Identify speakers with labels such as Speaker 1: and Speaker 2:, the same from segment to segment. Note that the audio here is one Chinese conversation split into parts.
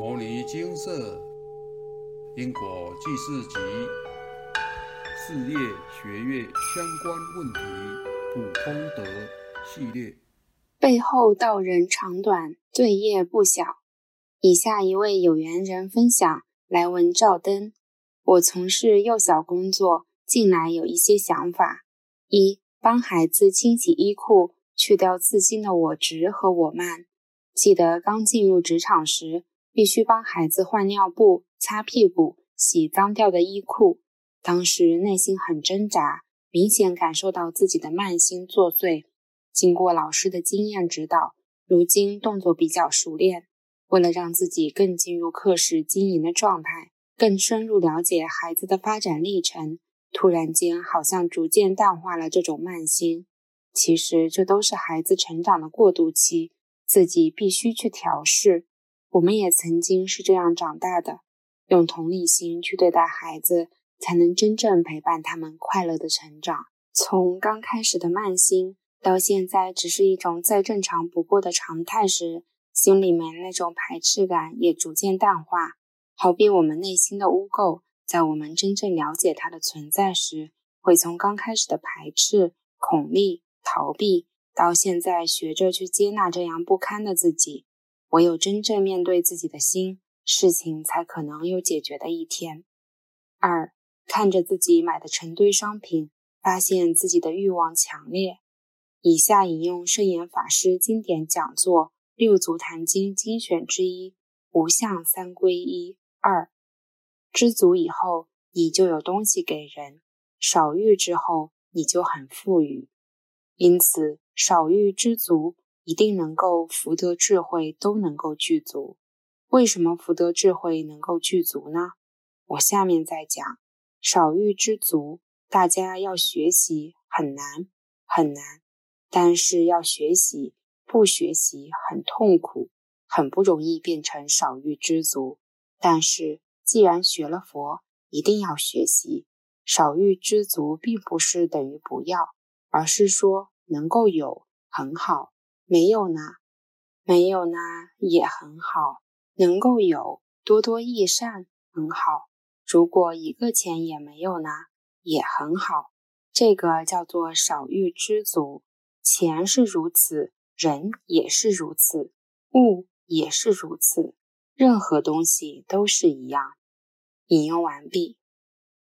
Speaker 1: 摩尼金色因果记事集事业学业相关问题普通德系列，
Speaker 2: 背后道人长短，罪业不小。以下一位有缘人分享来文照灯：我从事幼小工作，近来有一些想法：一、帮孩子清洗衣裤，去掉自心的我执和我慢。记得刚进入职场时。必须帮孩子换尿布、擦屁股、洗脏掉的衣裤。当时内心很挣扎，明显感受到自己的慢心作祟。经过老师的经验指导，如今动作比较熟练。为了让自己更进入课时经营的状态，更深入了解孩子的发展历程，突然间好像逐渐淡化了这种慢心。其实这都是孩子成长的过渡期，自己必须去调试。我们也曾经是这样长大的，用同理心去对待孩子，才能真正陪伴他们快乐的成长。从刚开始的慢心，到现在只是一种再正常不过的常态时，心里面那种排斥感也逐渐淡化。好比我们内心的污垢，在我们真正了解它的存在时，会从刚开始的排斥、恐惧、逃避，到现在学着去接纳这样不堪的自己。唯有真正面对自己的心，事情才可能有解决的一天。二，看着自己买的成堆商品，发现自己的欲望强烈。以下引用圣严法师经典讲座《六祖坛经》精选之一：无相三归一。二，知足以后，你就有东西给人；少欲之后，你就很富裕。因此，少欲知足。一定能够福德智慧都能够具足。为什么福德智慧能够具足呢？我下面再讲。少欲知足，大家要学习很难很难，但是要学习，不学习很痛苦，很不容易变成少欲知足。但是既然学了佛，一定要学习。少欲知足，并不是等于不要，而是说能够有很好。没有呢，没有呢，也很好。能够有多多益善，很好。如果一个钱也没有呢，也很好。这个叫做少欲知足。钱是如此，人也是如此，物也是如此，任何东西都是一样。引用完毕。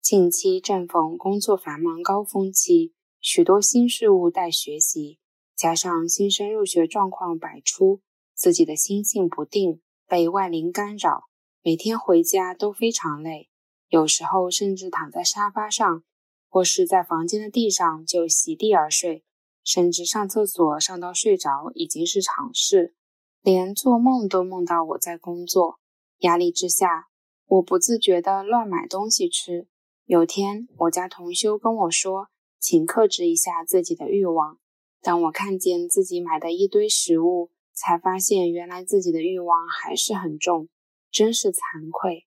Speaker 2: 近期正逢工作繁忙高峰期，许多新事物待学习。加上新生入学状况百出，自己的心性不定，被外灵干扰，每天回家都非常累，有时候甚至躺在沙发上，或是在房间的地上就席地而睡，甚至上厕所上到睡着已经是常事，连做梦都梦到我在工作。压力之下，我不自觉地乱买东西吃。有天，我家同修跟我说，请克制一下自己的欲望。当我看见自己买的一堆食物，才发现原来自己的欲望还是很重，真是惭愧。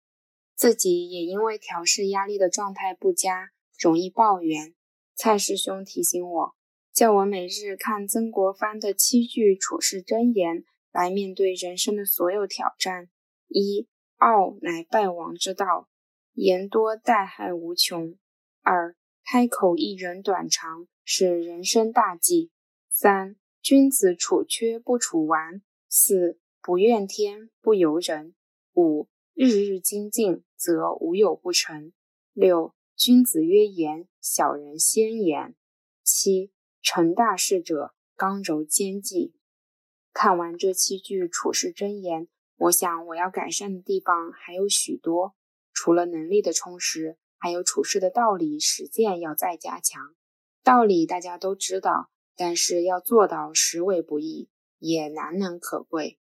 Speaker 2: 自己也因为调试压力的状态不佳，容易抱怨。蔡师兄提醒我，叫我每日看曾国藩的七句处世箴言，来面对人生的所有挑战。一傲乃败亡之道，言多带害无穷。二开口一人短长，是人生大忌。三君子处缺不处完。四不怨天不尤人。五日日精进，则无有不成。六君子曰言，小人先言。七成大事者，刚柔兼济。看完这七句处世箴言，我想我要改善的地方还有许多。除了能力的充实，还有处事的道理实践要再加强。道理大家都知道。但是要做到实为不易，也难能可贵。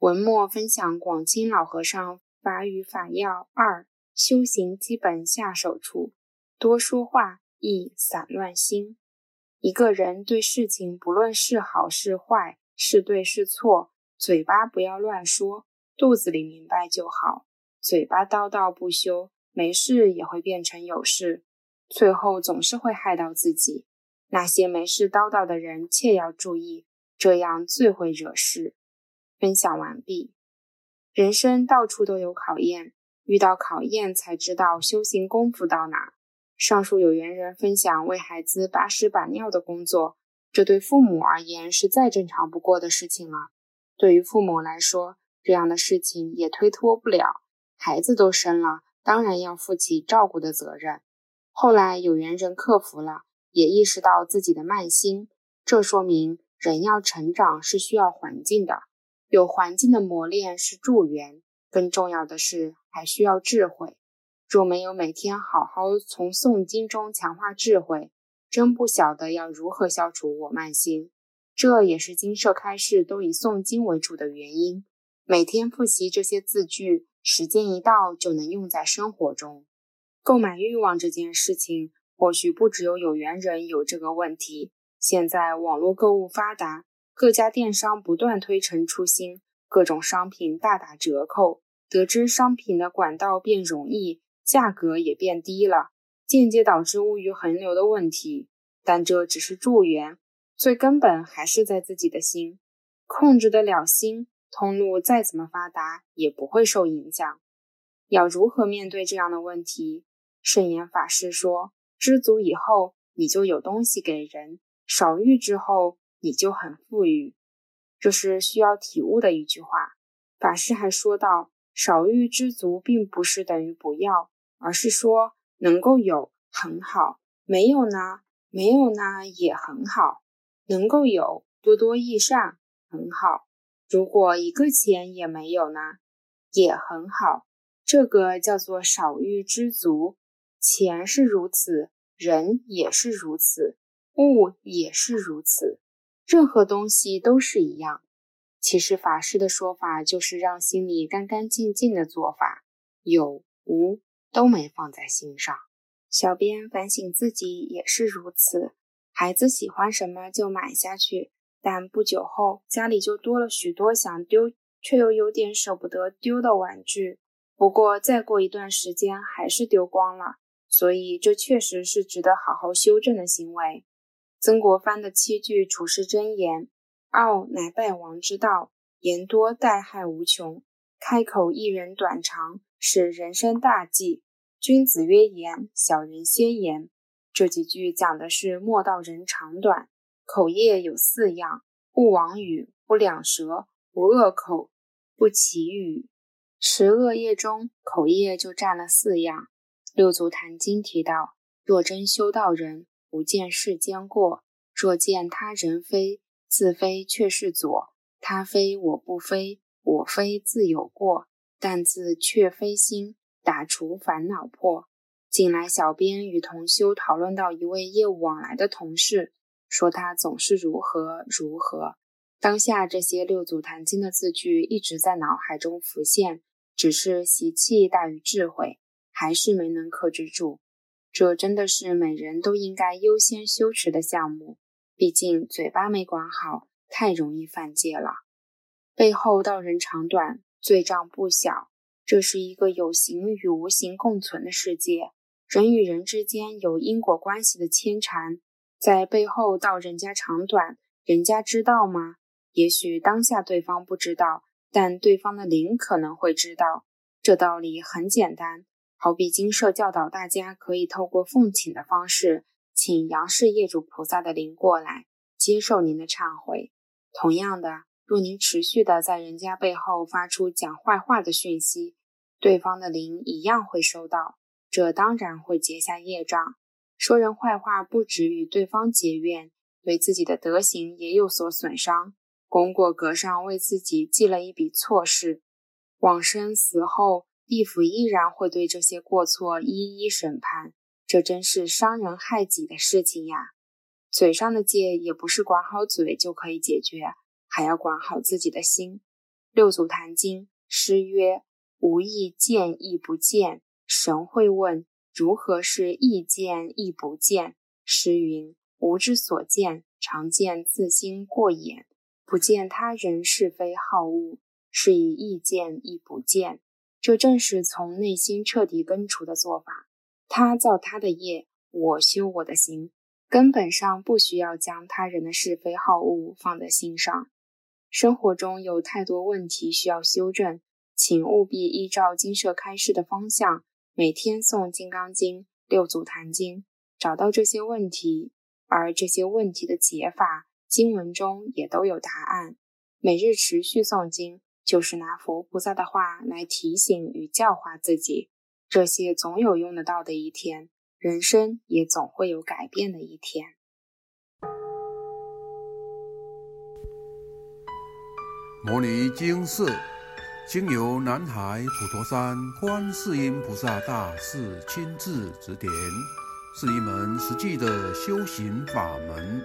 Speaker 2: 文末分享广清老和尚法语法要二：修行基本下手处，多说话易散乱心。一个人对事情，不论是好是坏，是对是错，嘴巴不要乱说，肚子里明白就好。嘴巴叨叨不休，没事也会变成有事，最后总是会害到自己。那些没事叨叨的人，切要注意，这样最会惹事。分享完毕。人生到处都有考验，遇到考验才知道修行功夫到哪。上述有缘人分享为孩子把屎把尿的工作，这对父母而言是再正常不过的事情了。对于父母来说，这样的事情也推脱不了，孩子都生了，当然要负起照顾的责任。后来有缘人克服了，也意识到自己的慢心，这说明人要成长是需要环境的，有环境的磨练是助缘，更重要的是还需要智慧。若没有每天好好从诵经中强化智慧，真不晓得要如何消除我慢心。这也是金舍开示都以诵经为主的原因。每天复习这些字句，时间一到就能用在生活中。购买欲望这件事情，或许不只有有缘人有这个问题。现在网络购物发达，各家电商不断推陈出新，各种商品大打折扣，得知商品的管道变容易。价格也变低了，间接导致物欲横流的问题。但这只是助缘，最根本还是在自己的心，控制得了心，通路再怎么发达也不会受影响。要如何面对这样的问题？圣严法师说：“知足以后，你就有东西给人；少欲之后，你就很富裕。”这是需要体悟的一句话。法师还说道：“少欲知足，并不是等于不要。”而是说能够有很好，没有呢，没有呢也很好，能够有多多益善很好。如果一个钱也没有呢，也很好。这个叫做少欲知足。钱是如此，人也是如此，物也是如此，任何东西都是一样。其实法师的说法就是让心里干干净净的做法，有无。都没放在心上。小编反省自己也是如此。孩子喜欢什么就买下去，但不久后家里就多了许多想丢却又有点舍不得丢的玩具。不过再过一段时间还是丢光了，所以这确实是值得好好修正的行为。曾国藩的七句处世箴言：傲乃败亡之道，言多代害无穷，开口一人短长，是人生大忌。君子曰言，小人先言。这几句讲的是莫道人长短。口业有四样：不妄语，不两舌，不恶口，不绮语。十恶业中，口业就占了四样。六祖坛经提到：若真修道人，不见世间过；若见他人非，自非却是左；他非我不非，我非自有过，但自却非心。打除烦恼破。近来，小编与同修讨论到一位业务往来的同事，说他总是如何如何。当下这些六祖坛经的字句一直在脑海中浮现，只是习气大于智慧，还是没能克制住。这真的是每人都应该优先修持的项目。毕竟嘴巴没管好，太容易犯戒了。背后道人长短，罪障不小。这是一个有形与无形共存的世界，人与人之间有因果关系的牵缠，在背后道人家长短，人家知道吗？也许当下对方不知道，但对方的灵可能会知道。这道理很简单，好比金社教导大家可以透过奉请的方式，请杨氏业主菩萨的灵过来接受您的忏悔。同样的。若您持续的在人家背后发出讲坏话的讯息，对方的灵一样会收到，这当然会结下业障。说人坏话不止与对方结怨，对自己的德行也有所损伤。功过格上为自己记了一笔错事，往生死后，地府依然会对这些过错一一审判，这真是伤人害己的事情呀！嘴上的戒也不是管好嘴就可以解决。还要管好自己的心。六祖坛经诗曰：“无意见亦不见。”神会问：“如何是意见亦不见？”诗云：“吾之所见，常见自心过眼，不见他人是非好恶，是以意见亦不见。”这正是从内心彻底根除的做法。他造他的业，我修我的行，根本上不需要将他人的是非好恶放在心上。生活中有太多问题需要修正，请务必依照经社开示的方向，每天诵《金刚经》《六祖坛经》，找到这些问题，而这些问题的解法，经文中也都有答案。每日持续诵经，就是拿佛菩萨的话来提醒与教化自己，这些总有用得到的一天，人生也总会有改变的一天。
Speaker 1: 摩尼经寺。经由南海普陀山观世音菩萨大士亲自指点，是一门实际的修行法门，